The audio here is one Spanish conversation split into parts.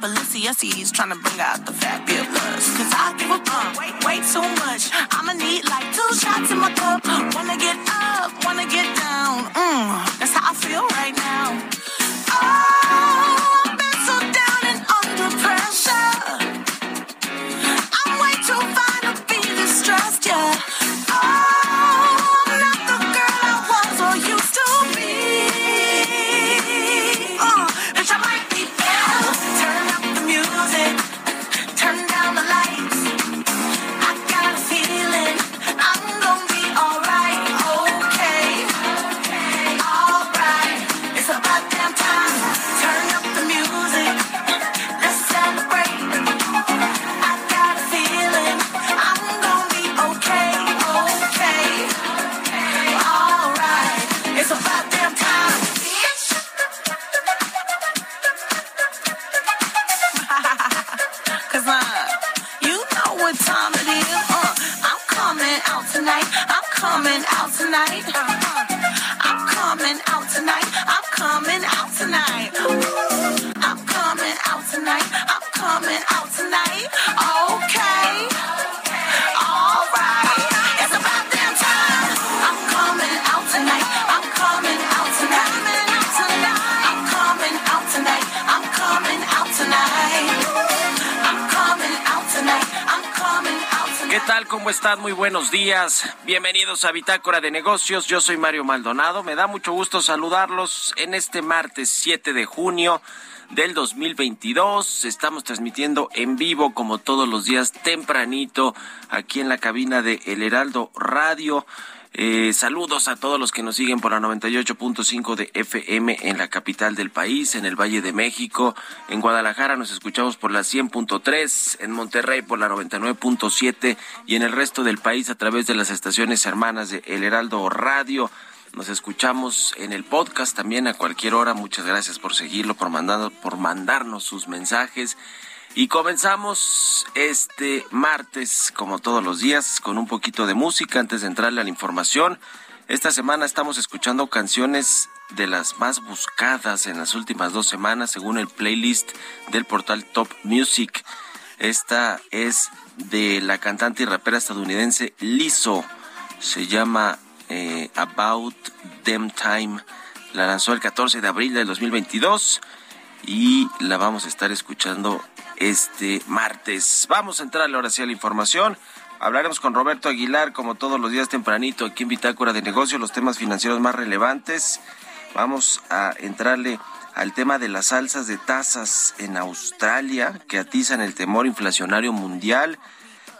My Balenciennes, trying to bring out the fabulous. Cause I give a fuck way, way too much. I'ma need like two shots in my cup. Buenos días. Bienvenidos a Bitácora de Negocios. Yo soy Mario Maldonado. Me da mucho gusto saludarlos en este martes 7 de junio del 2022. Estamos transmitiendo en vivo como todos los días tempranito aquí en la cabina de El Heraldo Radio. Eh, saludos a todos los que nos siguen por la 98.5 de FM en la capital del país, en el Valle de México. En Guadalajara nos escuchamos por la 100.3, en Monterrey por la 99.7 y en el resto del país a través de las estaciones hermanas de El Heraldo Radio. Nos escuchamos en el podcast también a cualquier hora. Muchas gracias por seguirlo, por, mandando, por mandarnos sus mensajes. Y comenzamos este martes, como todos los días, con un poquito de música antes de entrarle a la información. Esta semana estamos escuchando canciones de las más buscadas en las últimas dos semanas, según el playlist del portal Top Music. Esta es de la cantante y rapera estadounidense Lizzo. Se llama eh, About Them Time. La lanzó el 14 de abril del 2022 y la vamos a estar escuchando este martes. Vamos a entrarle ahora sí a la información. Hablaremos con Roberto Aguilar, como todos los días tempranito, aquí en Bitácora de Negocios, los temas financieros más relevantes. Vamos a entrarle al tema de las alzas de tasas en Australia, que atizan el temor inflacionario mundial,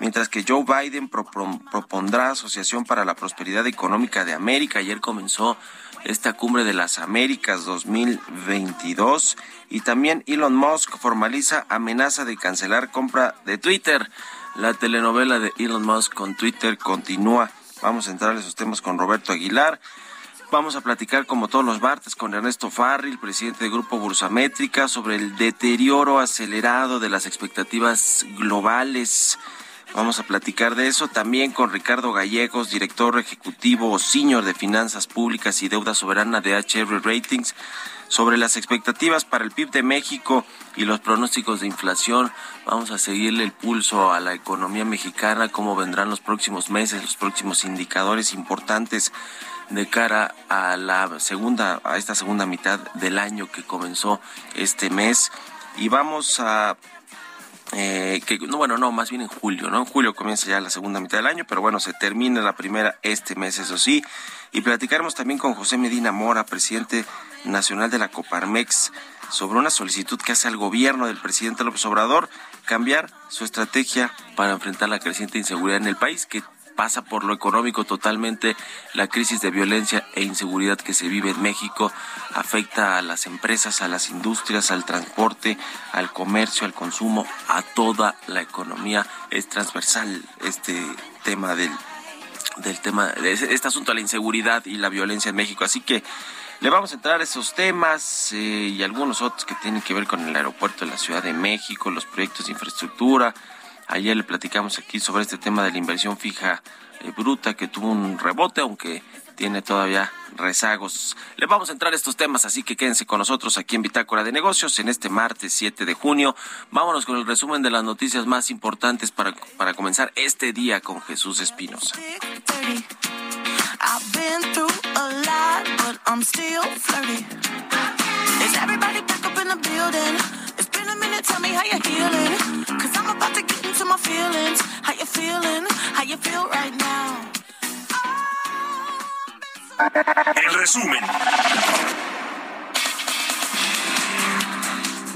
mientras que Joe Biden propon- propondrá Asociación para la Prosperidad Económica de América. Ayer comenzó esta cumbre de las Américas 2022 y también Elon Musk formaliza amenaza de cancelar compra de Twitter. La telenovela de Elon Musk con Twitter continúa. Vamos a entrar a esos temas con Roberto Aguilar. Vamos a platicar como todos los martes con Ernesto Farril, presidente del Grupo Bursamétrica, sobre el deterioro acelerado de las expectativas globales Vamos a platicar de eso también con Ricardo Gallegos, director ejecutivo senior de Finanzas Públicas y Deuda Soberana de HR Ratings, sobre las expectativas para el PIB de México y los pronósticos de inflación. Vamos a seguirle el pulso a la economía mexicana, cómo vendrán los próximos meses, los próximos indicadores importantes de cara a la segunda, a esta segunda mitad del año que comenzó este mes. Y vamos a eh, que no bueno no más bien en julio no en julio comienza ya la segunda mitad del año pero bueno se termina la primera este mes eso sí. Y platicaremos también con José Medina Mora presidente nacional de la Coparmex sobre una solicitud que hace al gobierno del presidente López Obrador cambiar su estrategia para enfrentar la creciente inseguridad en el país que pasa por lo económico totalmente. La crisis de violencia e inseguridad que se vive en México afecta a las empresas, a las industrias, al transporte, al comercio, al consumo, a toda la economía. Es transversal este tema del, del tema, este asunto de la inseguridad y la violencia en México. Así que le vamos a entrar a esos temas eh, y algunos otros que tienen que ver con el aeropuerto de la Ciudad de México, los proyectos de infraestructura, Ayer le platicamos aquí sobre este tema de la inversión fija eh, bruta que tuvo un rebote, aunque tiene todavía rezagos. Le vamos a entrar a estos temas, así que quédense con nosotros aquí en Bitácora de Negocios en este martes 7 de junio. Vámonos con el resumen de las noticias más importantes para, para comenzar este día con Jesús Espinosa. Tell me how you're. Cause I'm about to get into my feelings. How you feel right now? El resumen.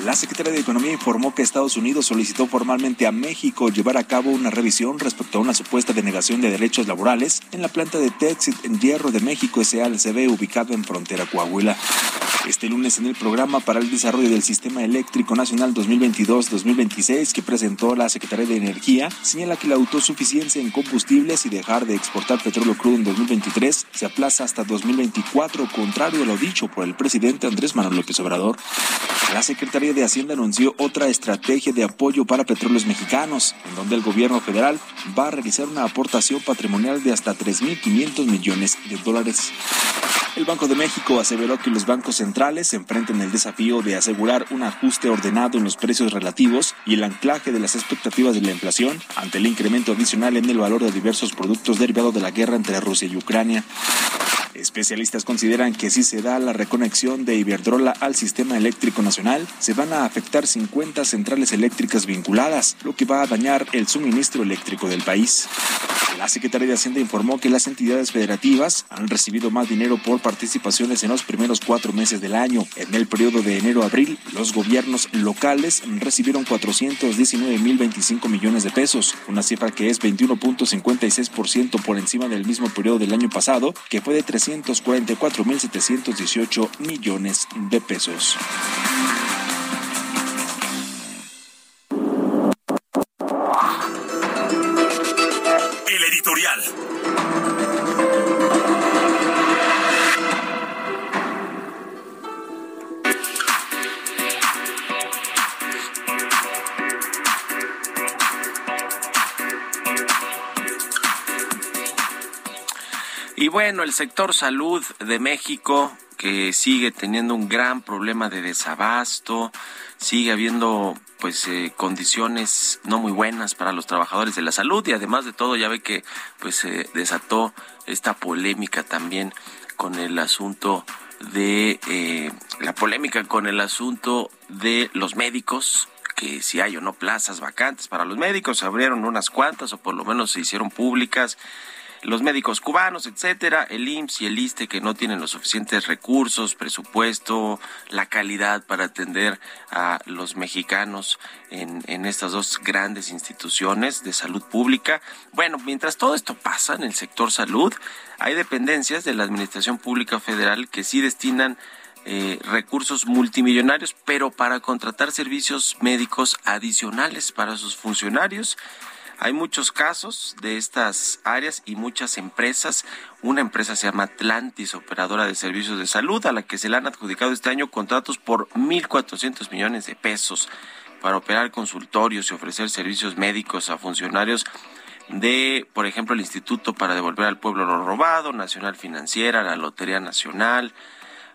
La Secretaría de Economía informó que Estados Unidos solicitó formalmente a México llevar a cabo una revisión respecto a una supuesta denegación de derechos laborales en la planta de Texit en Hierro de México SALCB ubicado en frontera Coahuila. Este lunes en el programa para el desarrollo del Sistema Eléctrico Nacional 2022-2026 que presentó la Secretaría de Energía, señala que la autosuficiencia en combustibles y dejar de exportar petróleo crudo en 2023 se aplaza hasta 2024, contrario a lo dicho por el presidente Andrés Manuel López Obrador. La Secretaría de Hacienda anunció otra estrategia de apoyo para petróleos mexicanos, en donde el gobierno federal va a realizar una aportación patrimonial de hasta 3.500 millones de dólares. El Banco de México aseveró que los bancos centrales se enfrentan el desafío de asegurar un ajuste ordenado en los precios relativos y el anclaje de las expectativas de la inflación ante el incremento adicional en el valor de diversos productos derivados de la guerra entre Rusia y Ucrania. Especialistas consideran que si se da la reconexión de Iberdrola al sistema eléctrico nacional, se van a afectar 50 centrales eléctricas vinculadas, lo que va a dañar el suministro eléctrico del país. La Secretaría de Hacienda informó que las entidades federativas han recibido más dinero por participaciones en los primeros cuatro meses del año. En el periodo de enero a abril, los gobiernos locales recibieron 419.025 millones de pesos, una cifra que es 21.56% por encima del mismo periodo del año pasado, que fue de 344.718 millones de pesos. Bueno, el sector salud de México que sigue teniendo un gran problema de desabasto, sigue habiendo pues eh, condiciones no muy buenas para los trabajadores de la salud y además de todo ya ve que pues se desató esta polémica también con el asunto de eh, la polémica con el asunto de los médicos que si hay o no plazas vacantes para los médicos, se abrieron unas cuantas o por lo menos se hicieron públicas los médicos cubanos, etcétera, el IMSS y el ISTE que no tienen los suficientes recursos, presupuesto, la calidad para atender a los mexicanos en, estas dos grandes instituciones de salud pública. Bueno, mientras todo esto pasa en el sector salud, hay dependencias de la Administración Pública Federal que sí destinan eh, recursos multimillonarios, pero para contratar servicios médicos adicionales para sus funcionarios. Hay muchos casos de estas áreas y muchas empresas. Una empresa se llama Atlantis, operadora de servicios de salud, a la que se le han adjudicado este año contratos por 1.400 millones de pesos para operar consultorios y ofrecer servicios médicos a funcionarios de, por ejemplo, el Instituto para devolver al pueblo lo robado, Nacional Financiera, la Lotería Nacional,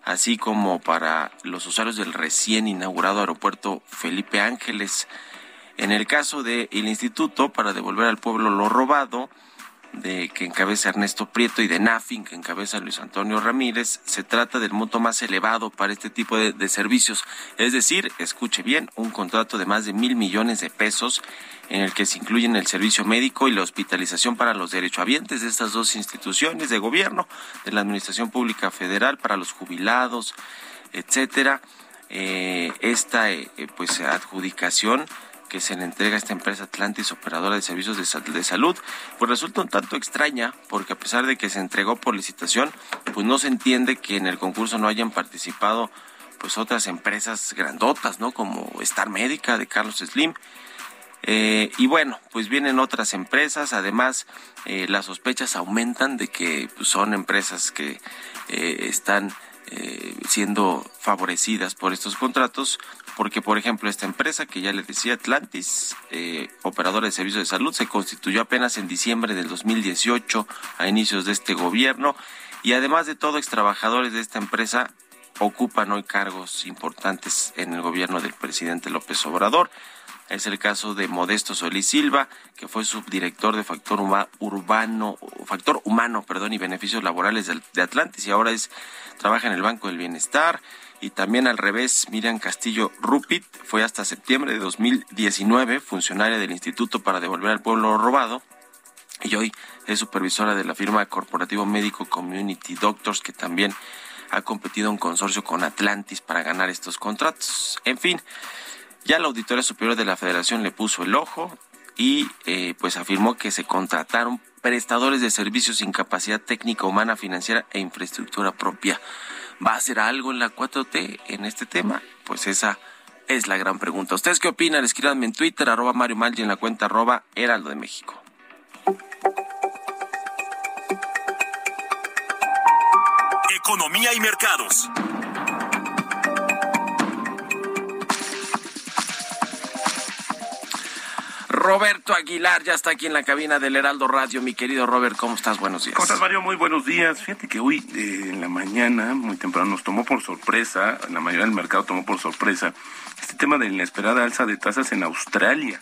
así como para los usuarios del recién inaugurado aeropuerto Felipe Ángeles. En el caso del Instituto para devolver al pueblo lo robado, de que encabeza Ernesto Prieto y de NAFIN que encabeza Luis Antonio Ramírez, se trata del monto más elevado para este tipo de, servicios. Es decir, escuche bien, un contrato de más de mil millones de pesos en el que se incluyen el servicio médico y la hospitalización para los derechohabientes de estas dos instituciones de gobierno, de la Administración Pública Federal, para los jubilados, etcétera. Eh, esta eh, pues adjudicación que se le entrega a esta empresa Atlantis, operadora de servicios de, de, salud, pues resulta un tanto extraña, porque a pesar de que se entregó por licitación, pues no se entiende que en el concurso no hayan participado pues otras empresas grandotas, ¿no? Como Star Médica de Carlos Slim. Eh, y bueno, pues vienen otras empresas, además eh, las sospechas aumentan de que pues, son empresas que eh, están eh, siendo favorecidas por estos contratos, porque por ejemplo esta empresa que ya le decía Atlantis, eh, operadora de servicios de salud, se constituyó apenas en diciembre del 2018 a inicios de este gobierno y además de todo extrabajadores de esta empresa ocupan hoy cargos importantes en el gobierno del presidente López Obrador. Es el caso de Modesto Solís Silva, que fue subdirector de Factor Urbano, Factor Humano, perdón, y Beneficios Laborales de Atlantis y ahora es trabaja en el Banco del Bienestar. Y también al revés, Miriam Castillo Rupit fue hasta septiembre de 2019 funcionaria del Instituto para devolver al pueblo robado y hoy es supervisora de la firma corporativo médico Community Doctors que también ha competido un consorcio con Atlantis para ganar estos contratos. En fin, ya la Auditoría Superior de la Federación le puso el ojo y eh, pues afirmó que se contrataron prestadores de servicios sin capacidad técnica, humana, financiera e infraestructura propia. ¿Va a hacer algo en la 4T en este tema? Pues esa es la gran pregunta. ¿Ustedes qué opinan? Escríbanme en Twitter, arroba Mario Mal y en la cuenta arroba Heraldo de México. Economía y mercados. Roberto Aguilar ya está aquí en la cabina del Heraldo Radio. Mi querido Robert, ¿cómo estás? Buenos días. ¿Cómo estás, Mario? Muy buenos días. Fíjate que hoy eh, en la mañana, muy temprano, nos tomó por sorpresa, la mayoría del mercado tomó por sorpresa, este tema de la inesperada alza de tasas en Australia.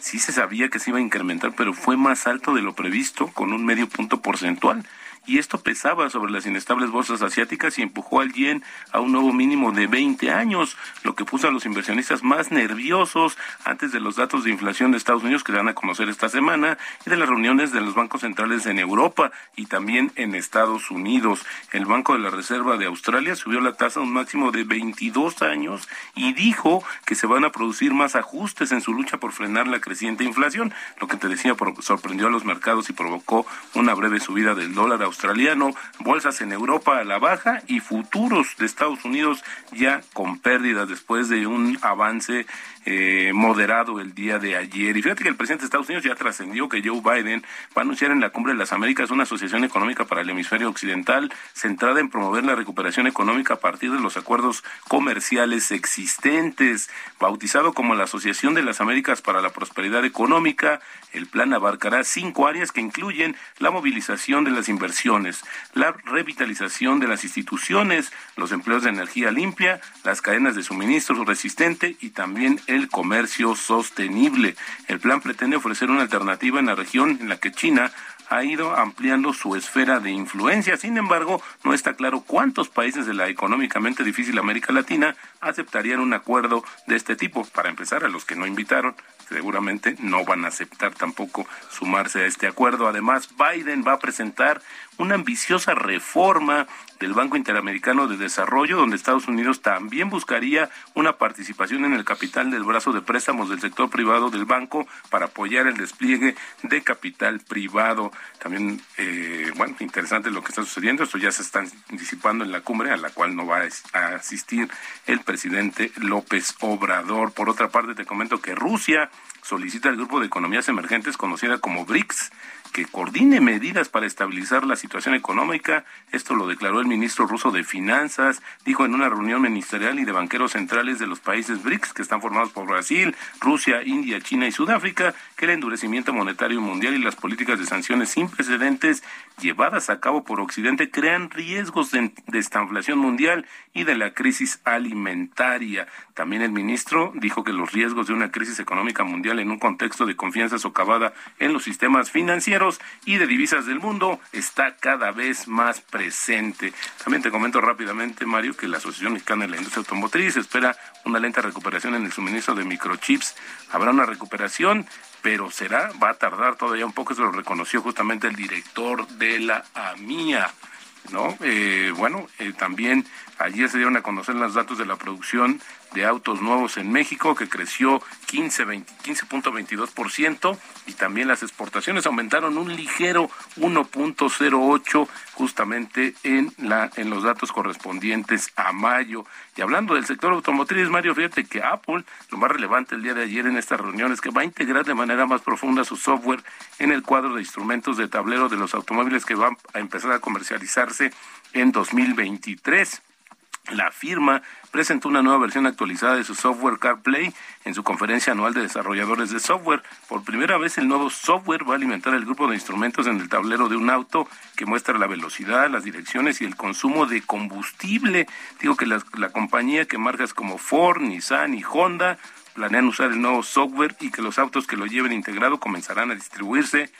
Sí se sabía que se iba a incrementar, pero fue más alto de lo previsto, con un medio punto porcentual y esto pesaba sobre las inestables bolsas asiáticas y empujó al yen a un nuevo mínimo de 20 años, lo que puso a los inversionistas más nerviosos antes de los datos de inflación de Estados Unidos que dan a conocer esta semana y de las reuniones de los bancos centrales en Europa y también en Estados Unidos. El Banco de la Reserva de Australia subió la tasa a un máximo de 22 años y dijo que se van a producir más ajustes en su lucha por frenar la creciente inflación, lo que te decía sorprendió a los mercados y provocó una breve subida del dólar australiano, bolsas en Europa a la baja y futuros de Estados Unidos ya con pérdidas después de un avance eh, moderado el día de ayer. Y fíjate que el presidente de Estados Unidos ya trascendió que Joe Biden va a anunciar en la Cumbre de las Américas una asociación económica para el hemisferio occidental centrada en promover la recuperación económica a partir de los acuerdos comerciales existentes. Bautizado como la Asociación de las Américas para la Prosperidad Económica, el plan abarcará cinco áreas que incluyen la movilización de las inversiones, la revitalización de las instituciones, los empleos de energía limpia, las cadenas de suministro resistente y también el comercio sostenible. El plan pretende ofrecer una alternativa en la región en la que China ha ido ampliando su esfera de influencia. Sin embargo, no está claro cuántos países de la económicamente difícil América Latina aceptarían un acuerdo de este tipo. Para empezar, a los que no invitaron, seguramente no van a aceptar tampoco sumarse a este acuerdo. Además, Biden va a presentar una ambiciosa reforma del Banco Interamericano de Desarrollo, donde Estados Unidos también buscaría una participación en el capital del brazo de préstamos del sector privado del banco para apoyar el despliegue de capital privado. También, eh, bueno, interesante lo que está sucediendo. Esto ya se está disipando en la cumbre a la cual no va a asistir el presidente López Obrador. Por otra parte, te comento que Rusia solicita al grupo de economías emergentes conocida como BRICS que coordine medidas para estabilizar la situación económica. Esto lo declaró el ministro ruso de Finanzas, dijo en una reunión ministerial y de banqueros centrales de los países BRICS, que están formados por Brasil, Rusia, India, China y Sudáfrica, que el endurecimiento monetario mundial y las políticas de sanciones sin precedentes llevadas a cabo por Occidente crean riesgos de, de esta inflación mundial y de la crisis alimentaria. También el ministro dijo que los riesgos de una crisis económica mundial en un contexto de confianza socavada en los sistemas financieros y de divisas del mundo está cada vez más presente. También te comento rápidamente, Mario, que la Asociación Mexicana de la Industria Automotriz espera una lenta recuperación en el suministro de microchips. Habrá una recuperación, pero será, va a tardar todavía un poco, eso lo reconoció justamente el director de la AMIA. ¿no? Eh, bueno, eh, también ayer se dieron a conocer los datos de la producción de autos nuevos en México, que creció 15.22%, y también las exportaciones aumentaron un ligero 1.08 justamente en, la, en los datos correspondientes a mayo. Y hablando del sector automotriz, Mario, fíjate que Apple, lo más relevante el día de ayer en esta reunión es que va a integrar de manera más profunda su software en el cuadro de instrumentos de tablero de los automóviles que van a empezar a comercializarse en 2023. La firma presentó una nueva versión actualizada de su software CarPlay en su conferencia anual de desarrolladores de software. Por primera vez el nuevo software va a alimentar el grupo de instrumentos en el tablero de un auto que muestra la velocidad, las direcciones y el consumo de combustible. Digo que la, compañía que marcas como Ford, Nissan y Honda planean usar el nuevo software y que los autos que lo lleven integrado comenzarán a distribuirse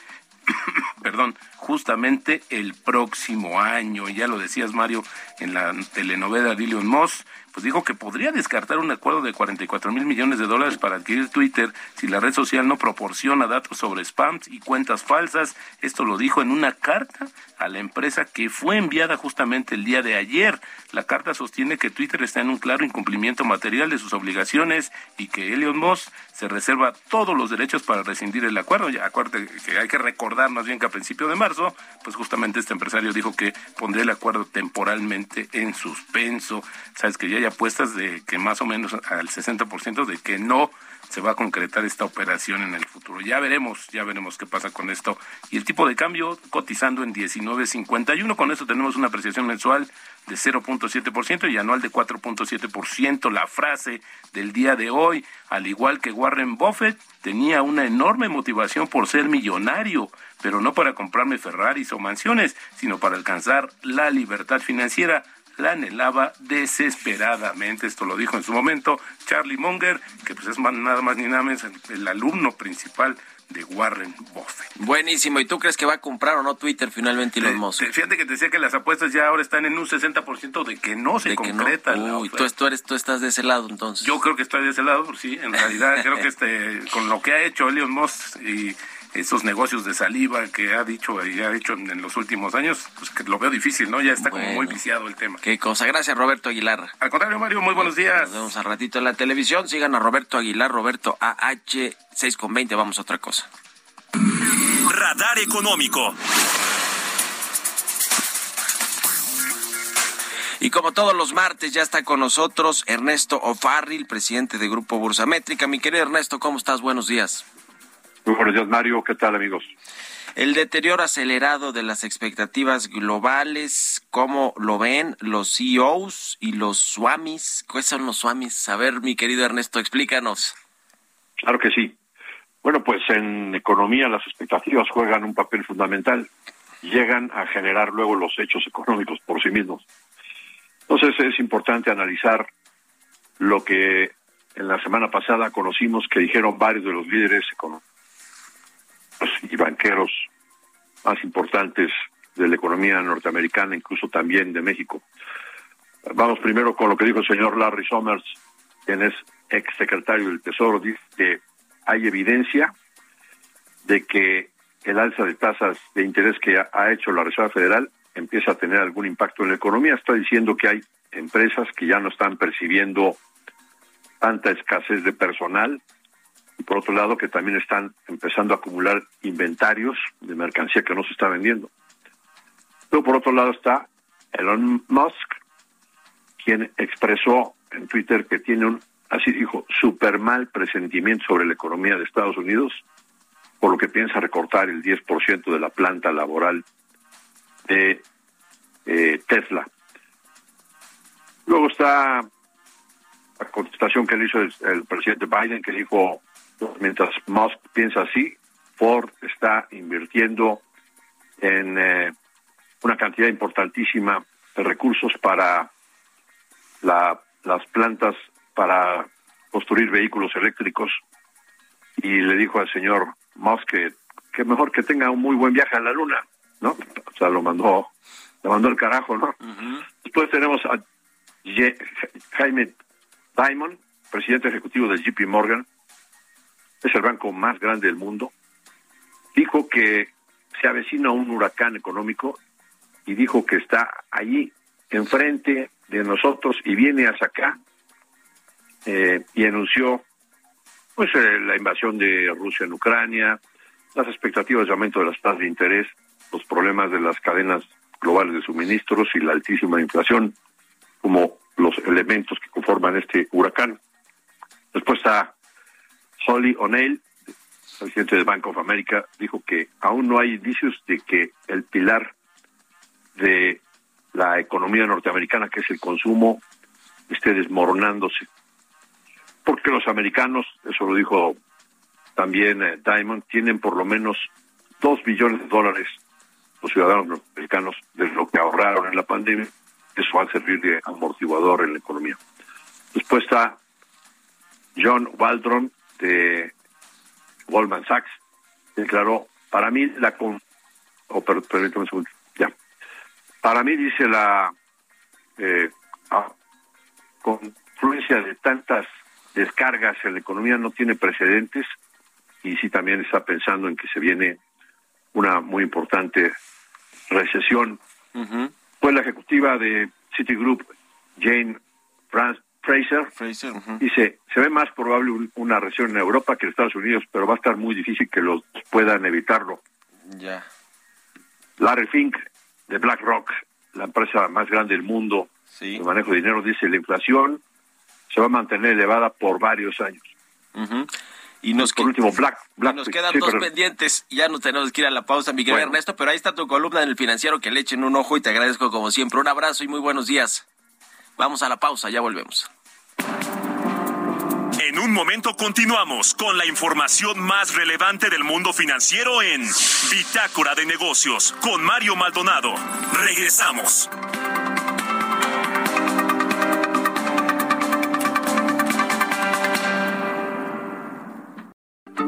perdón, justamente el próximo año. Ya lo decías, Mario, en la telenovela de Moss, pues dijo que podría descartar un acuerdo de 44 mil millones de dólares para adquirir Twitter si la red social no proporciona datos sobre spams y cuentas falsas. Esto lo dijo en una carta a la empresa que fue enviada justamente el día de ayer. La carta sostiene que Twitter está en un claro incumplimiento material de sus obligaciones y que Elon Musk se reserva todos los derechos para rescindir el acuerdo. Acuérdate que hay que recordar más bien que a principio de marzo, pues justamente este empresario dijo que pondría el acuerdo temporalmente en suspenso. Sabes que ya apuestas de que más o menos al 60% de que no se va a concretar esta operación en el futuro. Ya veremos, ya veremos qué pasa con esto. Y el tipo de cambio cotizando en 19.51, con eso tenemos una apreciación mensual de 0.7% y anual de 4.7%. La frase del día de hoy, al igual que Warren Buffett, tenía una enorme motivación por ser millonario, pero no para comprarme Ferraris o mansiones, sino para alcanzar la libertad financiera la anhelaba desesperadamente. Esto lo dijo en su momento Charlie Munger, que pues es nada más ni nada menos el, alumno principal de Warren Buffett. Buenísimo. ¿Y tú crees que va a comprar o no Twitter finalmente Elon Musk? Fíjate que te decía que las apuestas ya ahora están en un 60% de que no se concretan. Uy, tú, tú, eres, tú estás de ese lado entonces. Yo creo que estoy de ese lado, pues sí. En realidad creo que este con lo que ha hecho Elon Musk y esos negocios de saliva que ha dicho y ha hecho en, los últimos años, pues que lo veo difícil, ¿no? Ya está como muy viciado el tema. Qué cosa. Gracias, Roberto Aguilar. Al contrario, Mario, muy buenos días. Nos vemos al ratito en la televisión. Sigan a Roberto Aguilar, Roberto AH 6 con 20. Vamos a otra cosa. Radar económico. Y como todos los martes, ya está con nosotros Ernesto O'Farrill, presidente de Grupo Bursamétrica. Mi querido Ernesto, ¿cómo estás? Buenos días. Muy buenos días, Mario. ¿Qué tal, amigos? El deterioro acelerado de las expectativas globales, ¿cómo lo ven los CEOs y los SWAMIs? ¿Qué son los SWAMIs? A ver, mi querido Ernesto, explícanos. Claro que sí. Bueno, pues en economía las expectativas juegan un papel fundamental. Llegan a generar luego los hechos económicos por sí mismos. Entonces es importante analizar lo que en la semana pasada conocimos que dijeron varios de los líderes económicos y banqueros más importantes de la economía norteamericana, incluso también de México. Vamos primero con lo que dijo el señor Larry Summers, quien es ex secretario del Tesoro, dice que hay evidencia de que el alza de tasas de interés que ha hecho la Reserva Federal empieza a tener algún impacto en la economía. Está diciendo que hay empresas que ya no están percibiendo tanta escasez de personal, por otro lado que también están empezando a acumular inventarios de mercancía que no se está vendiendo. Luego por otro lado está Elon Musk, quien expresó en Twitter que tiene un, así dijo, super mal presentimiento sobre la economía de Estados Unidos por lo que piensa recortar el 10% de la planta laboral de eh, Tesla. Luego está la contestación que le hizo el, presidente Biden, que dijo, mientras Musk piensa así, Ford está invirtiendo en eh, una cantidad importantísima de recursos para las plantas para construir vehículos eléctricos y le dijo al señor Musk que, que mejor que tenga un muy buen viaje a la luna, ¿no? O sea, lo mandó, lo mandó el carajo, ¿no? Después tenemos a Jaime Dimon, presidente ejecutivo de JP Morgan, es el banco más grande del mundo, dijo que se avecina un huracán económico y dijo que está allí enfrente de nosotros y viene hacia acá eh, y anunció pues eh, la invasión de Rusia en Ucrania, las expectativas de aumento de las tasas de interés, los problemas de las cadenas globales de suministros y la altísima inflación como los elementos que conforman este huracán. Después está Holly O'Neill, presidente del Bank of America, dijo que aún no hay indicios de que el pilar de la economía norteamericana, que es el consumo, esté desmoronándose porque los americanos, eso lo dijo también eh, Diamond, tienen por lo menos dos billones de dólares los ciudadanos americanos de lo que ahorraron en la pandemia. Eso va a servir de amortiguador en la economía. Después está John Waldron de Goldman Sachs, declaró, para mí la con... Oh, permítame un segundo, ya. Para mí, dice la eh, ah, confluencia de tantas descargas en la economía no tiene precedentes y sí también está pensando en que se viene una muy importante recesión. Fue la ejecutiva de Citigroup, Jane Fraser, dice, se ve más probable una recesión en Europa que en Estados Unidos, pero va a estar muy difícil que los puedan evitarlo. Ya. Larry Fink, de BlackRock, la empresa más grande del mundo de manejo de dinero, dice, la inflación se va a mantener elevada por varios años. Y nos, por último, Black, nos quedan dos pendientes. Ya no tenemos que ir a la pausa, Miguel Ernesto, pero ahí está tu columna en el financiero que le echen un ojo y te agradezco como siempre. Un abrazo y muy buenos días. Vamos a la pausa, ya volvemos. En un momento continuamos con la información más relevante del mundo financiero en Bitácora de Negocios con Mario Maldonado. Regresamos.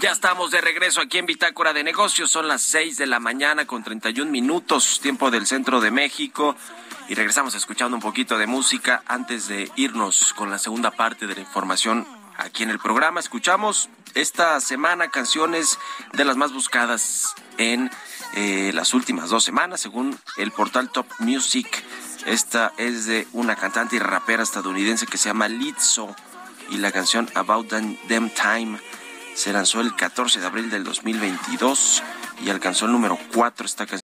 Ya estamos de regreso aquí en Bitácora de Negocios. Son las 6 de la mañana con 31 minutos, tiempo del centro de México. Y regresamos escuchando un poquito de música antes de irnos con la segunda parte de la información aquí en el programa. Escuchamos esta semana canciones de las más buscadas en eh, las últimas dos semanas, según el portal Top Music. Esta es de una cantante y rapera estadounidense que se llama Lizzo y la canción About Them Time se lanzó el 14 de abril del 2022 y alcanzó el número 4 esta canción.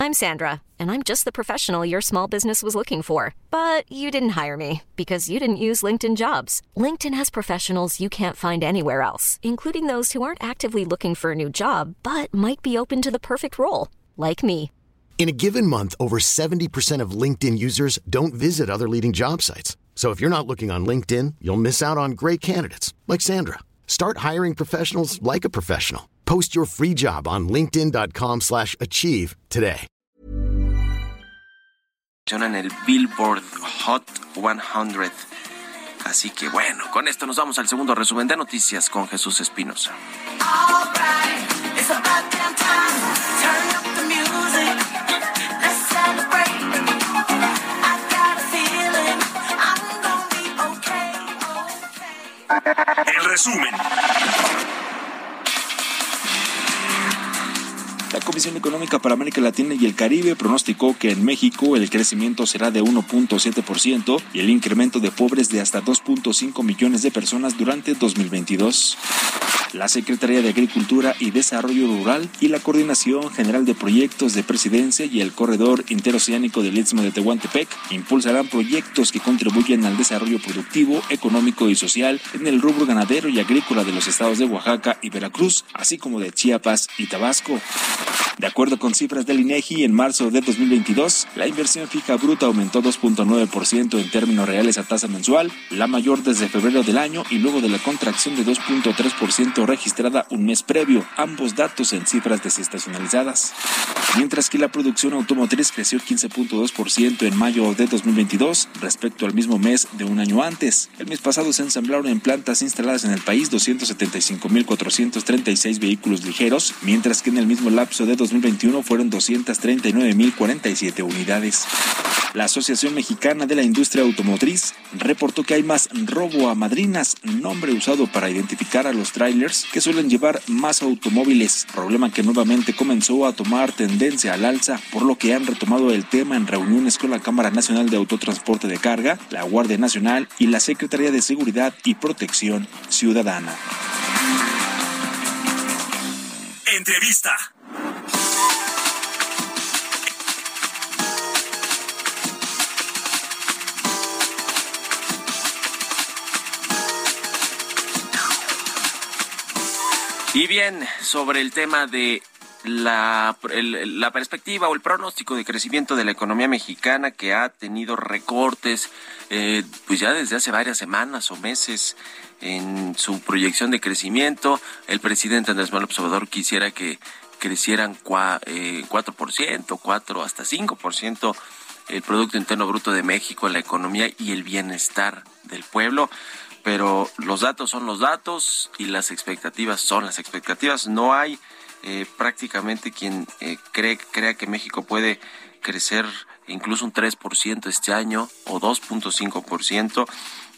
I'm Sandra, and I'm just the professional your small business was looking for. But you didn't hire me because you didn't use LinkedIn jobs. LinkedIn has professionals you can't find anywhere else, including those who aren't actively looking for a new job but might be open to the perfect role, like me. In a given month, over 70% of LinkedIn users don't visit other leading job sites. So if you're not looking on LinkedIn, you'll miss out on great candidates like Sandra. Start hiring professionals like a professional. Post your free job on linkedin.com slash achieve today. En el Billboard Hot 100. Así que bueno, con esto nos vamos al segundo resumen de noticias con Jesús Espinosa. El resumen. La Comisión Económica para América Latina y el Caribe pronosticó que en México el crecimiento será de 1.7% y el incremento de pobres de hasta 2.5 millones de personas durante 2022. La Secretaría de Agricultura y Desarrollo Rural y la Coordinación General de Proyectos de Presidencia y el Corredor Interoceánico del Istmo de Tehuantepec impulsarán proyectos que contribuyen al desarrollo productivo, económico y social en el rubro ganadero y agrícola de los estados de Oaxaca y Veracruz, así como de Chiapas y Tabasco. De acuerdo con cifras del INEGI, en marzo de 2022, la inversión fija bruta aumentó 2.9% en términos reales a tasa mensual, la mayor desde febrero del año y luego de la contracción de 2.3% registrada un mes previo, ambos datos en cifras desestacionalizadas. Mientras que la producción automotriz creció 15.2% en mayo de 2022 respecto al mismo mes de un año antes. El mes pasado se ensamblaron en plantas instaladas en el país 275.436 vehículos ligeros, mientras que en el mismo lapso de 2021 fueron 239.047 unidades. La Asociación Mexicana de la Industria Automotriz reportó que hay más robo a madrinas, nombre usado para identificar a los trailers que suelen llevar más automóviles, problema que nuevamente comenzó a tomar tendencia al alza, por lo que han retomado el tema en reuniones con la Cámara Nacional de Autotransporte de Carga, la Guardia Nacional y la Secretaría de Seguridad y Protección Ciudadana. Entrevista. Y bien, sobre el tema de la, la, perspectiva o el pronóstico de crecimiento de la economía mexicana que ha tenido recortes eh, pues ya desde hace varias semanas o meses en su proyección de crecimiento. El presidente Andrés Manuel Observador quisiera que crecieran 4%, eh, 4 hasta 5% el Producto Interno Bruto de México, la economía y el bienestar del pueblo pero los datos son los datos y las expectativas son las expectativas. No hay eh, prácticamente quien eh, cree, crea que México puede crecer incluso un 3% este año o 2.5%.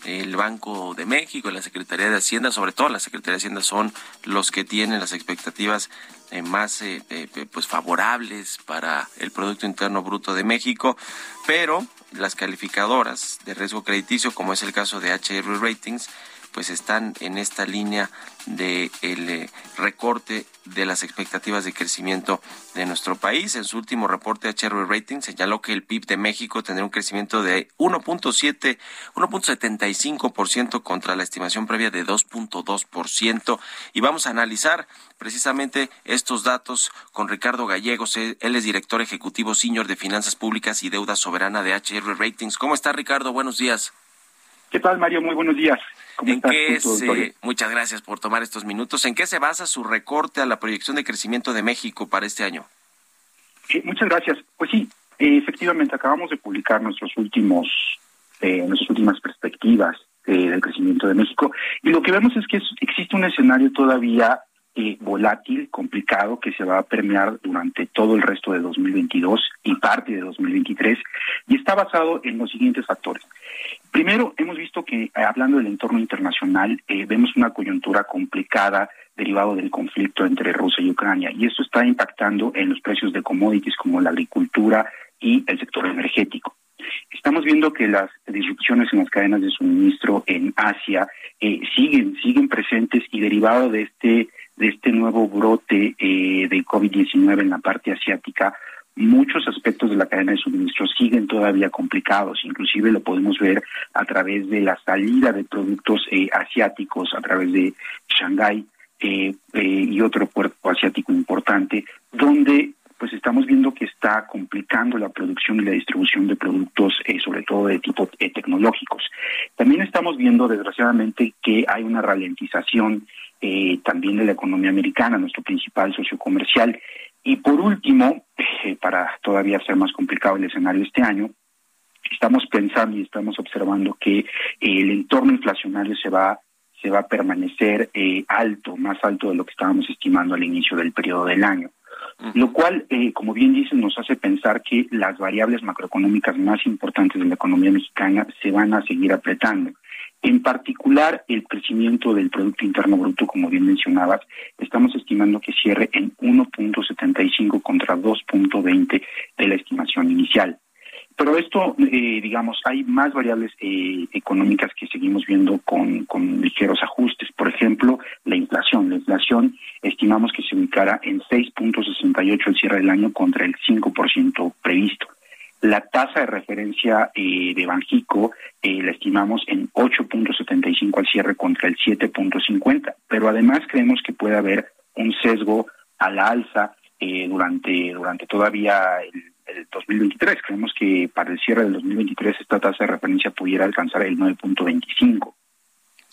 El Banco de México la Secretaría de Hacienda, sobre todo la Secretaría de Hacienda, son los que tienen las expectativas eh, más pues favorables para el Producto Interno Bruto de México, pero las calificadoras de riesgo crediticio, como es el caso de HR Ratings, pues están en esta línea de el eh, recorte de las expectativas de crecimiento de nuestro país. En su último reporte, HR Rating señaló que el PIB de México tendrá un crecimiento de 1.7, 1.75% contra la estimación previa de 2.2%. Y vamos a analizar precisamente estos datos con Ricardo Gallegos. Él es director ejecutivo senior de finanzas públicas y deuda soberana de HR Ratings. ¿Cómo está Ricardo? Buenos días. ¿Qué tal, Mario? Muy buenos días. ¿En qué se, muchas gracias por tomar estos minutos. ¿En qué se basa su recorte a la proyección de crecimiento de México para este año? muchas gracias. Pues sí, eh, efectivamente acabamos de publicar nuestros últimos, eh, nuestras últimas perspectivas eh, del crecimiento de México y lo que vemos es que existe un escenario todavía volátil, complicado, que se va a permear durante todo el resto de 2022 y parte de 2023 y está basado en los siguientes factores. Primero, hemos visto que, eh, hablando del entorno internacional, eh, vemos una coyuntura complicada derivado del conflicto entre Rusia y Ucrania, y esto está impactando en los precios de commodities como la agricultura y el sector energético. Estamos viendo que las disrupciones en las cadenas de suministro en Asia eh, siguen siguen presentes y derivado de este de este nuevo brote eh, de COVID-19 en la parte asiática, muchos aspectos de la cadena de suministro siguen todavía complicados, inclusive lo podemos ver a través de la salida de productos eh, asiáticos a través de Shanghái eh, eh, y otro puerto asiático importante, donde pues estamos viendo que está complicando la producción y la distribución de productos, sobre todo de tipo tecnológicos. También estamos viendo, desgraciadamente, que hay una ralentización eh, también de la economía americana, nuestro principal socio comercial. Y por último, eh, para todavía ser más complicado el escenario este año, estamos pensando y estamos observando que el entorno inflacionario se va se va a permanecer alto, más alto de lo que estábamos estimando al inicio del periodo del año lo cual, eh, como bien dicen, nos hace pensar que las variables macroeconómicas más importantes de la economía mexicana se van a seguir apretando. En particular, el crecimiento del Producto Interno Bruto, como bien mencionabas, estamos estimando que cierre en 1.75 contra 2.20 de la estimación inicial. Pero esto, eh, digamos, hay más variables eh, económicas que seguimos viendo con, con ligeros ajustes. Por ejemplo, la inflación. La inflación estimamos que se ubicará en 6.68 al cierre del año contra el 5% previsto. La tasa de referencia eh, de Banjico eh, la estimamos en 8.75 al cierre contra el 7.50, pero además creemos que puede haber un sesgo a la alza eh, durante durante todavía el el 2023. Creemos que para el cierre del 2023 esta tasa de referencia pudiera alcanzar el 9.25.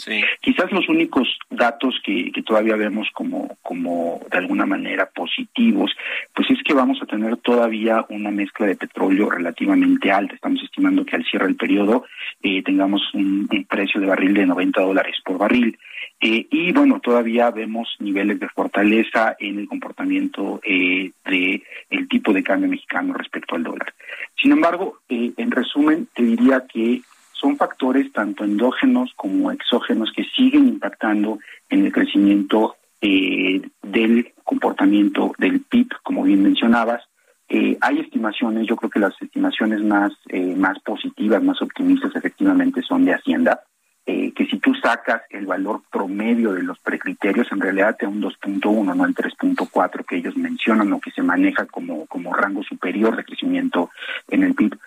Sí. Quizás los únicos datos que, que, todavía vemos como, como de alguna manera positivos, pues es que vamos a tener todavía una mezcla de petróleo relativamente alta. Estamos estimando que al cierre del periodo eh, tengamos un, precio de barril de 90 dólares por barril. Eh, y bueno, todavía vemos niveles de fortaleza en el comportamiento eh, de el tipo de cambio mexicano respecto al dólar. Sin embargo, eh, en resumen, te diría que son factores tanto endógenos como exógenos que siguen impactando en el crecimiento eh, del comportamiento del PIB, como bien mencionabas. Eh, hay estimaciones, yo creo que las estimaciones más, eh, más positivas, más optimistas efectivamente son de Hacienda, eh, que si tú sacas el valor promedio de los precriterios, en realidad te da un 2.1, no el 3.4 que ellos mencionan o que se maneja como, como rango superior de crecimiento en el PIB,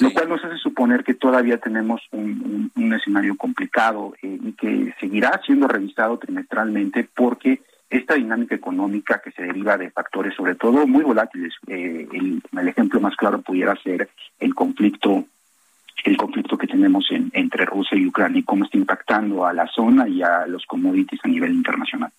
lo cual nos hace suponer que todavía tenemos un, un, escenario complicado eh, y que seguirá siendo revisado trimestralmente porque esta dinámica económica que se deriva de factores sobre todo muy volátiles, eh, el, el ejemplo más claro pudiera ser el conflicto el conflicto que tenemos en, entre Rusia y Ucrania y cómo está impactando a la zona y a los commodities a nivel internacional.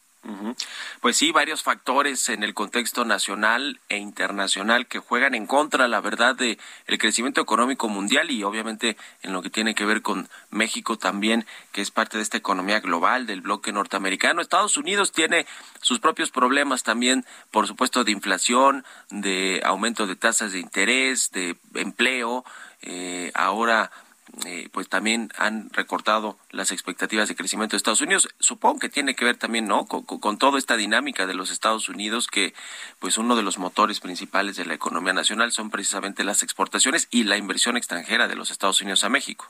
Pues sí, varios factores en el contexto nacional e internacional que juegan en contra, la verdad, de el crecimiento económico mundial y obviamente en lo que tiene que ver con México también, que es parte de esta economía global del bloque norteamericano. Estados Unidos tiene sus propios problemas también, por supuesto, de inflación, de aumento de tasas de interés, de empleo, eh, ahora eh, pues también han recortado las expectativas de crecimiento de Estados Unidos. Supongo que tiene que ver también, ¿no? Con, toda esta dinámica de los Estados Unidos, que pues uno de los motores principales de la economía nacional son precisamente las exportaciones y la inversión extranjera de los Estados Unidos a México.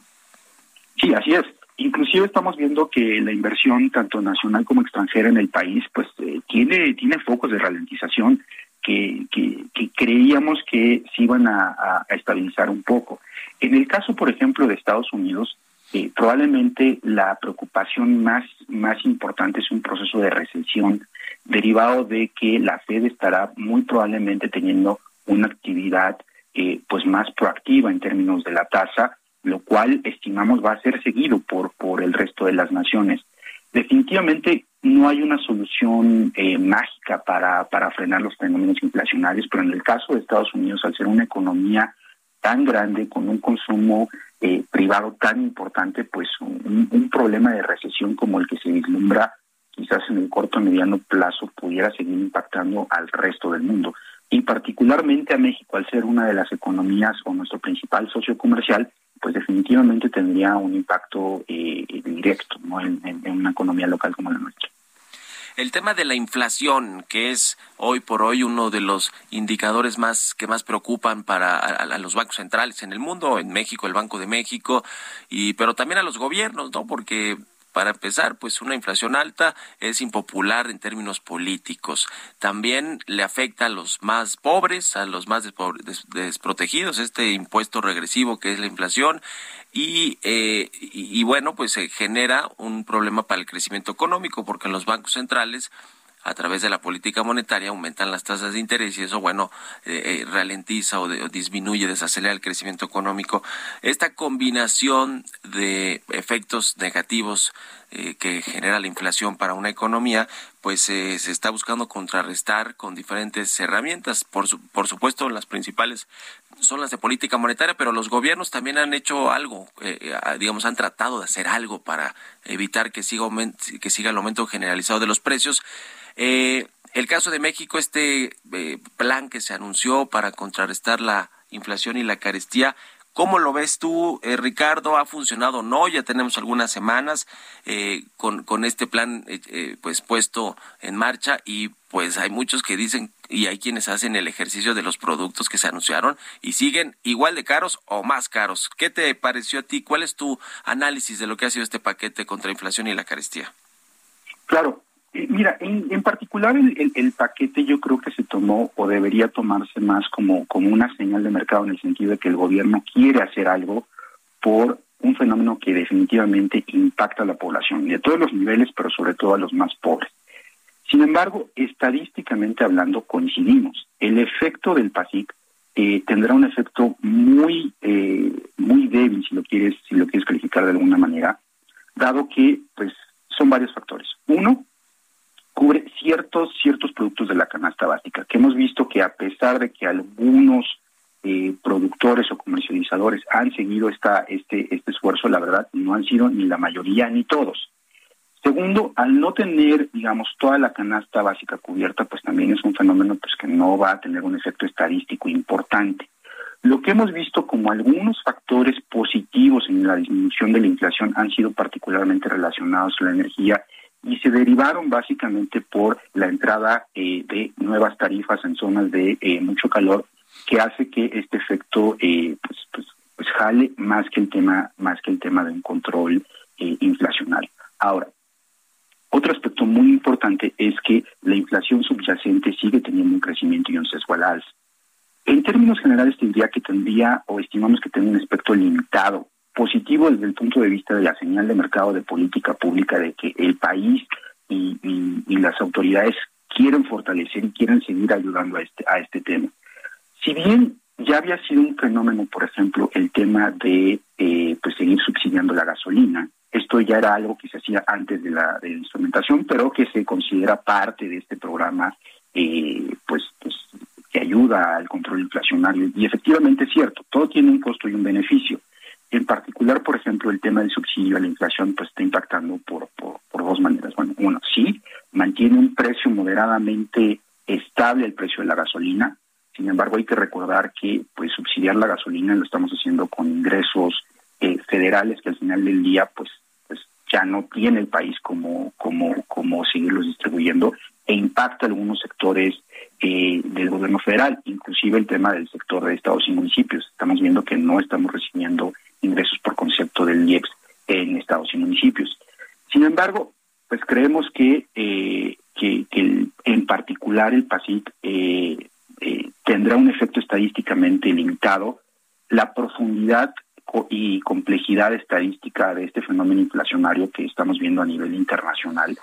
Sí, así es. Inclusive estamos viendo que la inversión tanto nacional como extranjera en el país, pues eh, tiene tiene focos de ralentización que, creíamos que se iban a, estabilizar un poco. En el caso, por ejemplo, de Estados Unidos, eh, probablemente la preocupación más, más importante es un proceso de recesión derivado de que la Fed estará muy probablemente teniendo una actividad eh, pues más proactiva en términos de la tasa, lo cual estimamos va a ser seguido por, por el resto de las naciones. Definitivamente no hay una solución eh, mágica para, para frenar los fenómenos inflacionarios, pero en el caso de Estados Unidos, al ser una economía tan grande, con un consumo eh, privado tan importante, pues un, un, problema de recesión como el que se vislumbra quizás en el corto o mediano plazo pudiera seguir impactando al resto del mundo. Y particularmente a México, al ser una de las economías o nuestro principal socio comercial, pues definitivamente tendría un impacto eh, directo ¿no? en, una economía local como la nuestra. El tema de la inflación, que es hoy por hoy uno de los indicadores más que más preocupan para a, los bancos centrales en el mundo, en México el Banco de México y pero también a los gobiernos, ¿no? Porque para empezar, pues una inflación alta es impopular en términos políticos. También le afecta a los más pobres, a los más desprotegidos, este impuesto regresivo que es la inflación. Y, eh, y, bueno, pues se genera un problema para el crecimiento económico porque los bancos centrales a través de la política monetaria aumentan las tasas de interés y eso, bueno, eh, eh, ralentiza o, disminuye, desacelera el crecimiento económico. Esta combinación de efectos negativos eh, que genera la inflación para una economía, pues se está buscando contrarrestar con diferentes herramientas. Por, por supuesto, las principales son las de política monetaria, pero los gobiernos también han hecho algo, digamos, han tratado de hacer algo para evitar que siga, que siga el aumento generalizado de los precios. Eh, el caso de México, este eh, plan que se anunció para contrarrestar la inflación y la carestía, ¿Cómo lo ves tú, eh, Ricardo? ¿Ha funcionado o no? Ya tenemos algunas semanas eh, con, con este plan pues puesto en marcha y pues hay muchos que dicen y hay quienes hacen el ejercicio de los productos que se anunciaron y siguen igual de caros o más caros. ¿Qué te pareció a ti? ¿Cuál es tu análisis de lo que ha sido este paquete contra inflación y la carestía? Claro, eh, mira, en, particular el, paquete yo creo que se tomó o debería tomarse más como, como una señal de mercado en el sentido de que el gobierno quiere hacer algo por un fenómeno que definitivamente impacta a la población, de todos los niveles, pero sobre todo a los más pobres. Sin embargo, estadísticamente hablando, coincidimos. El efecto del PASIC eh, tendrá un efecto muy, eh, muy débil, si lo quieres, si lo quieres calificar de alguna manera, dado que, pues, son varios factores. Uno, cubre ciertos, ciertos productos de la canasta básica, que hemos visto que a pesar de que algunos eh, productores o comercializadores han seguido esta, este, este esfuerzo, la verdad no han sido ni la mayoría ni todos. Segundo, al no tener, digamos, toda la canasta básica cubierta, pues también es un fenómeno pues que no va a tener un efecto estadístico importante. Lo que hemos visto como algunos factores positivos en la disminución de la inflación han sido particularmente relacionados a la energía y se derivaron básicamente por la entrada eh, de nuevas tarifas en zonas de eh, mucho calor que hace que este efecto eh, pues, pues, pues, jale más que el tema más que el tema de un control inflacionario. Ahora, otro aspecto muy importante es que la inflación subyacente sigue teniendo un crecimiento y un sesgo al alza. En términos generales tendría que tendría o estimamos que tiene un aspecto limitado positivo desde el punto de vista de la señal de mercado de política pública de que el país y, las autoridades quieren fortalecer y quieren seguir ayudando a este, a este tema. Si bien ya había sido un fenómeno, por ejemplo, el tema de eh, pues seguir subsidiando la gasolina, esto ya era algo que se hacía antes de la, instrumentación, pero que se considera parte de este programa, eh, pues, pues que ayuda al control inflacionario. Y efectivamente es cierto, todo tiene un costo y un beneficio. En particular, por ejemplo, el tema del subsidio a la inflación pues está impactando por, por, dos maneras. Bueno, uno, sí, mantiene un precio moderadamente estable el precio de la gasolina. Sin embargo, hay que recordar que pues subsidiar la gasolina lo estamos haciendo con ingresos eh, federales que al final del día pues pues ya no tiene el país como como como seguirlos distribuyendo e impacta algunos sectores eh, del gobierno federal, inclusive el tema del sector de estados y municipios. Estamos viendo que no estamos recibiendo ingresos por concepto del IEPS en estados y municipios. Sin embargo, pues creemos que, eh, que, en particular el PASIC eh, eh, tendrá un efecto estadísticamente limitado. La profundidad y complejidad estadística de este fenómeno inflacionario que estamos viendo a nivel internacional,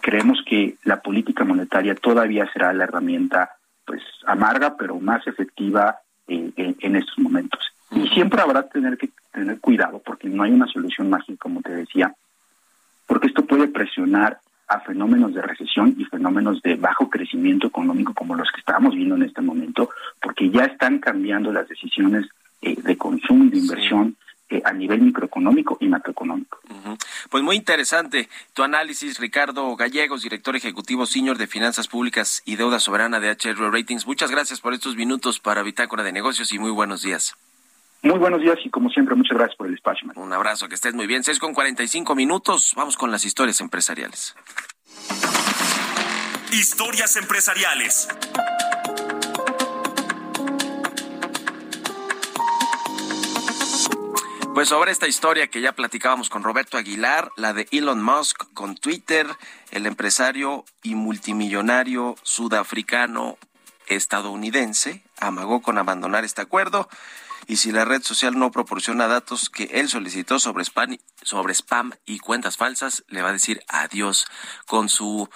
creemos que la política monetaria todavía será la herramienta pues amarga pero más efectiva en estos momentos. Y siempre habrá tener que tener cuidado porque no hay una solución mágica, como te decía, porque esto puede presionar a fenómenos de recesión y fenómenos de bajo crecimiento económico como los que estamos viendo en este momento, porque ya están cambiando las decisiones eh, de consumo y de inversión. Eh, a nivel microeconómico y macroeconómico. Pues muy interesante tu análisis, Ricardo Gallegos, director ejecutivo senior de Finanzas Públicas y Deuda Soberana de HR Ratings. Muchas gracias por estos minutos para Bitácora de Negocios y muy buenos días. Muy buenos días y como siempre, muchas gracias por el espacio. Un abrazo, que estés muy bien. 6 con 45 minutos. Vamos con las historias empresariales. Historias empresariales. Pues sobre esta historia que ya platicábamos con Roberto Aguilar, la de Elon Musk con Twitter, el empresario y multimillonario sudafricano estadounidense amagó con abandonar este acuerdo y si la red social no proporciona datos que él solicitó sobre spam, sobre spam y cuentas falsas, le va a decir adiós con su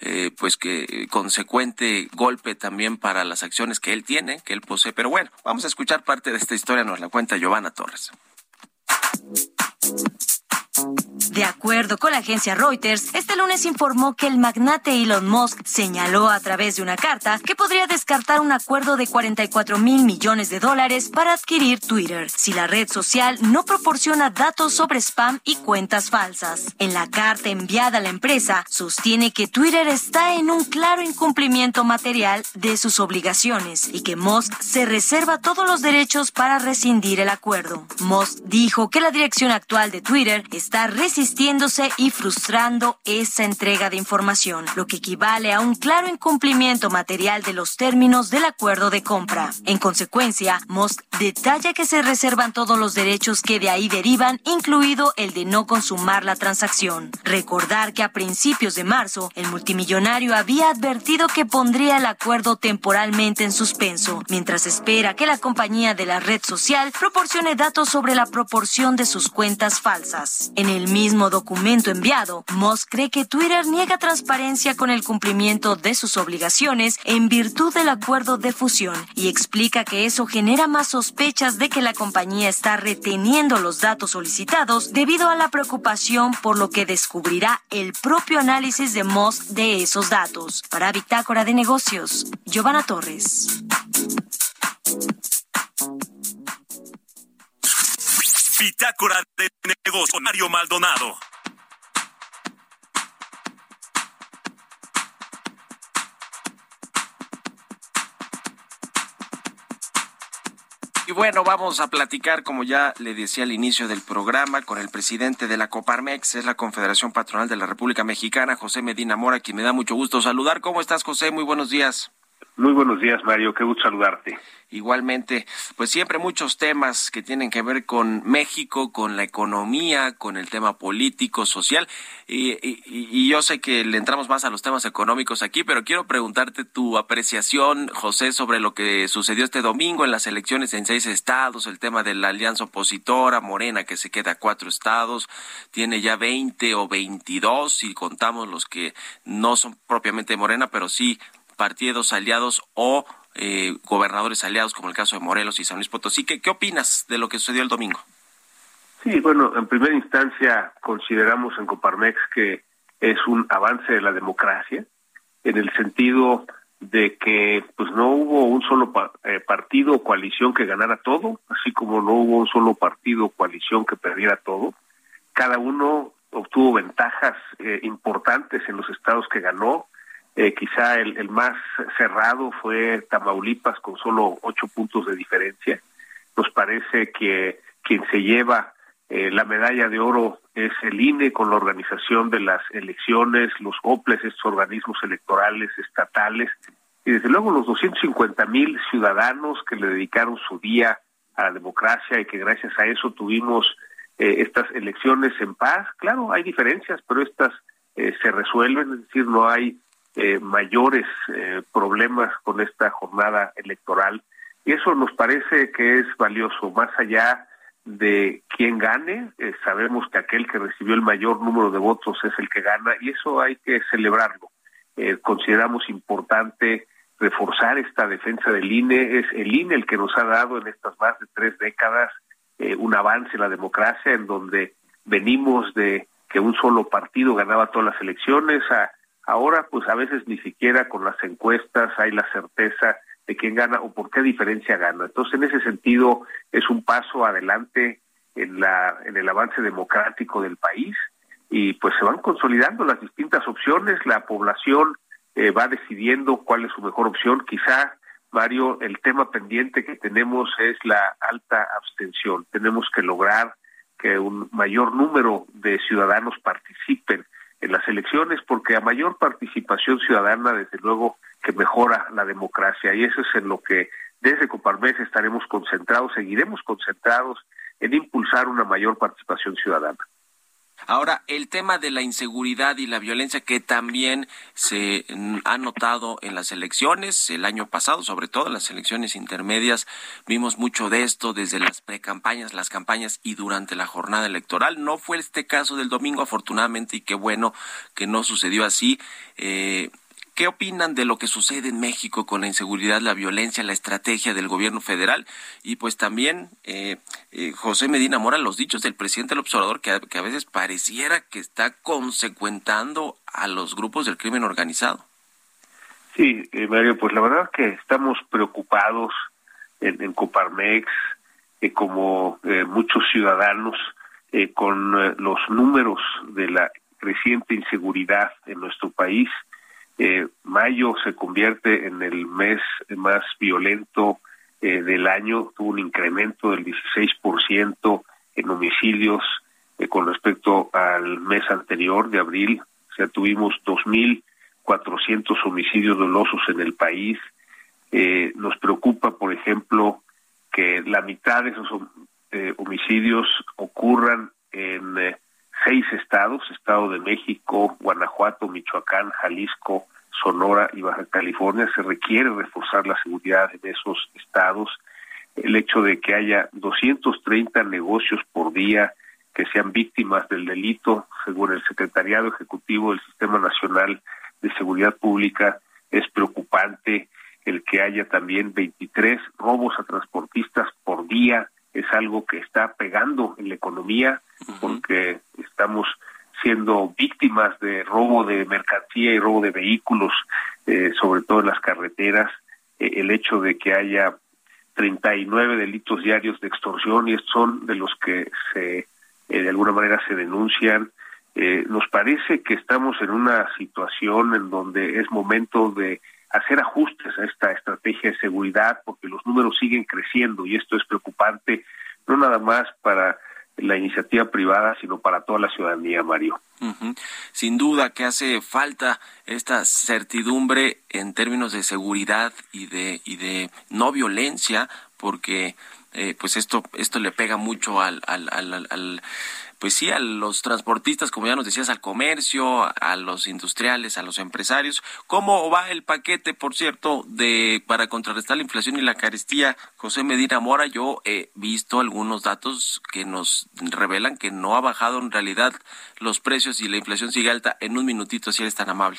eh, pues que consecuente golpe también para las acciones que él tiene, que él posee. Pero bueno, vamos a escuchar parte de esta historia, nos la cuenta Giovanna Torres. De acuerdo con la agencia Reuters, este lunes informó que el magnate Elon Musk señaló a través de una carta que podría descartar un acuerdo de 44 mil millones de dólares para adquirir Twitter si la red social no proporciona datos sobre spam y cuentas falsas. En la carta enviada a la empresa, sostiene que Twitter está en un claro incumplimiento material de sus obligaciones y que Musk se reserva todos los derechos para rescindir el acuerdo. Musk dijo que la dirección actual de Twitter está resistiendo resistiéndose y frustrando esa entrega de información, lo que equivale a un claro incumplimiento material de los términos del acuerdo de compra. En consecuencia, Musk detalla que se reservan todos los derechos que de ahí derivan, incluido el de no consumar la transacción. Recordar que a principios de marzo, el multimillonario había advertido que pondría el acuerdo temporalmente en suspenso, mientras espera que la compañía de la red social proporcione datos sobre la proporción de sus cuentas falsas. En el mismo documento enviado, Moss cree que Twitter niega transparencia con el cumplimiento de sus obligaciones en virtud del acuerdo de fusión y explica que eso genera más sospechas de que la compañía está reteniendo los datos solicitados debido a la preocupación por lo que descubrirá el propio análisis de Moss de esos datos. Para Bitácora de Negocios, Giovanna Torres. Bitácora de negocio Mario Maldonado. Y bueno, vamos a platicar, como ya le decía al inicio del programa, con el presidente de la Coparmex, es la Confederación Patronal de la República Mexicana, José Medina Mora, quien me da mucho gusto saludar. ¿Cómo estás, José? Muy buenos días. Muy buenos días, Mario. Qué gusto saludarte. Igualmente, pues siempre muchos temas que tienen que ver con México, con la economía, con el tema político, social. Y, yo sé que le entramos más a los temas económicos aquí, pero quiero preguntarte tu apreciación, José, sobre lo que sucedió este domingo en las elecciones en seis estados, el tema de la alianza opositora, Morena, que se queda a cuatro estados, tiene ya 20 o 22, si contamos los que no son propiamente Morena, pero sí partidos aliados o eh, gobernadores aliados, como el caso de Morelos y San Luis Potosí. ¿Qué, ¿Qué opinas de lo que sucedió el domingo? Sí, bueno, en primera instancia consideramos en Coparmex que es un avance de la democracia, en el sentido de que pues no hubo un solo eh, partido o coalición que ganara todo, así como no hubo un solo partido o coalición que perdiera todo. Cada uno obtuvo ventajas eh, importantes en los estados que ganó, eh, quizá el, más cerrado fue Tamaulipas con solo ocho puntos de diferencia. Nos parece que quien se lleva eh, la medalla de oro es el INE con la organización de las elecciones, los OPLES, estos organismos electorales estatales, y desde luego los 250 mil ciudadanos que le dedicaron su día a la democracia y que gracias a eso tuvimos eh, estas elecciones en paz. Claro, hay diferencias, pero estas se resuelven, es decir, no hay eh, mayores eh, problemas con esta jornada electoral. Y eso nos parece que es valioso más allá de quién gane. Eh, sabemos que aquel que recibió el mayor número de votos es el que gana y eso hay que celebrarlo. Consideramos importante reforzar esta defensa del INE es el INE el que nos ha dado en estas más de tres décadas un avance en la democracia en donde venimos de que un solo partido ganaba todas las elecciones a Ahora, pues a veces ni siquiera con las encuestas hay la certeza de quién gana o por qué diferencia gana. Entonces, en ese sentido, es un paso adelante en, la, el avance democrático del país y pues se van consolidando las distintas opciones, la población eh, va decidiendo cuál es su mejor opción. Quizá, Mario, el tema pendiente que tenemos es la alta abstención. Tenemos que lograr que un mayor número de ciudadanos participen en las elecciones, porque a mayor participación ciudadana, desde luego que mejora la democracia, y eso es en lo que desde Coparmex estaremos concentrados, seguiremos concentrados en impulsar una mayor participación ciudadana. Ahora, el tema de la inseguridad y la violencia que también se ha notado en las elecciones el año pasado, sobre todo en las elecciones intermedias, vimos mucho de esto desde las precampañas, las campañas y durante la jornada electoral. No fue este caso del domingo, afortunadamente, y qué bueno que no sucedió así. Eh, ¿Qué opinan de lo que sucede en México con la inseguridad, la violencia, la estrategia del gobierno federal? Y pues también eh, eh, José Medina Mora, los dichos del presidente del observador, que a, veces pareciera que está consecuentando a los grupos del crimen organizado. Sí, eh, Mario, pues la verdad que estamos preocupados en, Coparmex, como muchos ciudadanos, con los números de la creciente inseguridad en nuestro país eh, mayo se convierte en el mes más violento eh, del año, tuvo un incremento del 16% en homicidios eh, con respecto al mes anterior de abril, o sea, tuvimos 2.400 homicidios dolosos en el país. nos preocupa, por ejemplo, que la mitad de esos homicidios ocurran en seis estados, Estado de México, Guanajuato, Michoacán, Jalisco, Sonora y Baja California. Se requiere reforzar la seguridad en esos estados. El hecho de que haya 230 negocios por día que sean víctimas del delito, según el Secretariado Ejecutivo del Sistema Nacional de Seguridad Pública, es preocupante. El que haya también 23 robos a transportistas por día es algo que está pegando en la economía porque estamos siendo víctimas de robo de mercancía y robo de vehículos, eh, sobre todo en las carreteras, eh, el hecho de que haya 39 delitos diarios de extorsión y estos son de los que se eh, de alguna manera se denuncian. nos parece que estamos en una situación en donde es momento de hacer ajustes a esta estrategia de seguridad porque los números siguen creciendo y esto es preocupante no nada más para la iniciativa privada, sino para toda la ciudadanía, Mario. Sin duda que hace falta esta certidumbre en términos de seguridad y de y de no violencia, porque eh, pues esto esto le pega mucho al, al, al pues sí, a los transportistas, como ya nos decías, al comercio, a los industriales, a los empresarios. ¿Cómo va el paquete, por cierto, de para contrarrestar la inflación y la carestía? José Medina Mora, yo he visto algunos datos que nos revelan que no ha bajado en realidad los precios y la inflación sigue alta. En un minutito, si eres tan amable.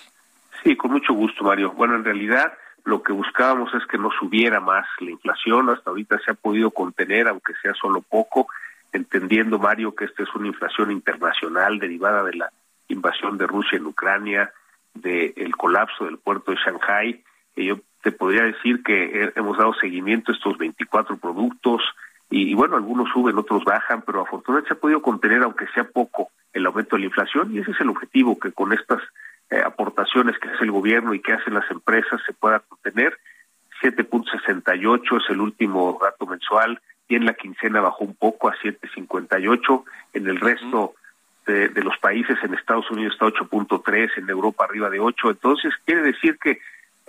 Sí, con mucho gusto, Mario. Bueno, en realidad lo que buscábamos es que no subiera más la inflación. Hasta ahorita se ha podido contener, aunque sea solo poco entendiendo, Mario, que esta es una inflación internacional derivada de la invasión de Rusia en Ucrania, del colapso del puerto de Shanghai. Yo te podría decir que hemos dado seguimiento a estos 24 productos y, bueno, algunos suben, otros bajan, pero afortunadamente se ha podido contener, aunque sea poco, el aumento de la inflación y ese es el objetivo, que con estas eh, aportaciones que hace el gobierno y que hacen las empresas se pueda contener. 7.68 es el último dato mensual y en la quincena bajó un poco a 7.58, en el resto de, los países, en Estados Unidos está 8.3, en Europa arriba de 8, entonces quiere decir que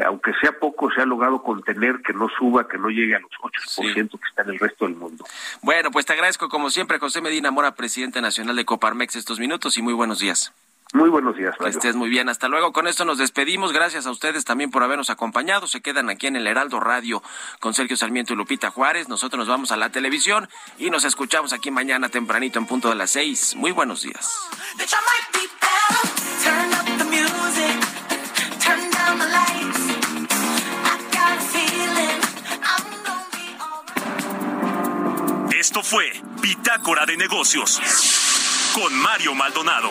aunque sea poco, se ha logrado contener que no suba, que no llegue a los 8% que está en el resto del mundo. Bueno, pues te agradezco como siempre, José Medina Mora, presidente nacional de Coparmex, estos minutos y muy buenos días. Muy buenos días. Que estés muy bien. Hasta luego. Con esto nos despedimos. Gracias a ustedes también por habernos acompañado. Se quedan aquí en el Heraldo Radio con Sergio Sarmiento y Lupita Juárez. Nosotros nos vamos a la televisión y nos escuchamos aquí mañana tempranito en punto de las seis. Muy buenos días. Esto fue Bitácora de Negocios con Mario Maldonado.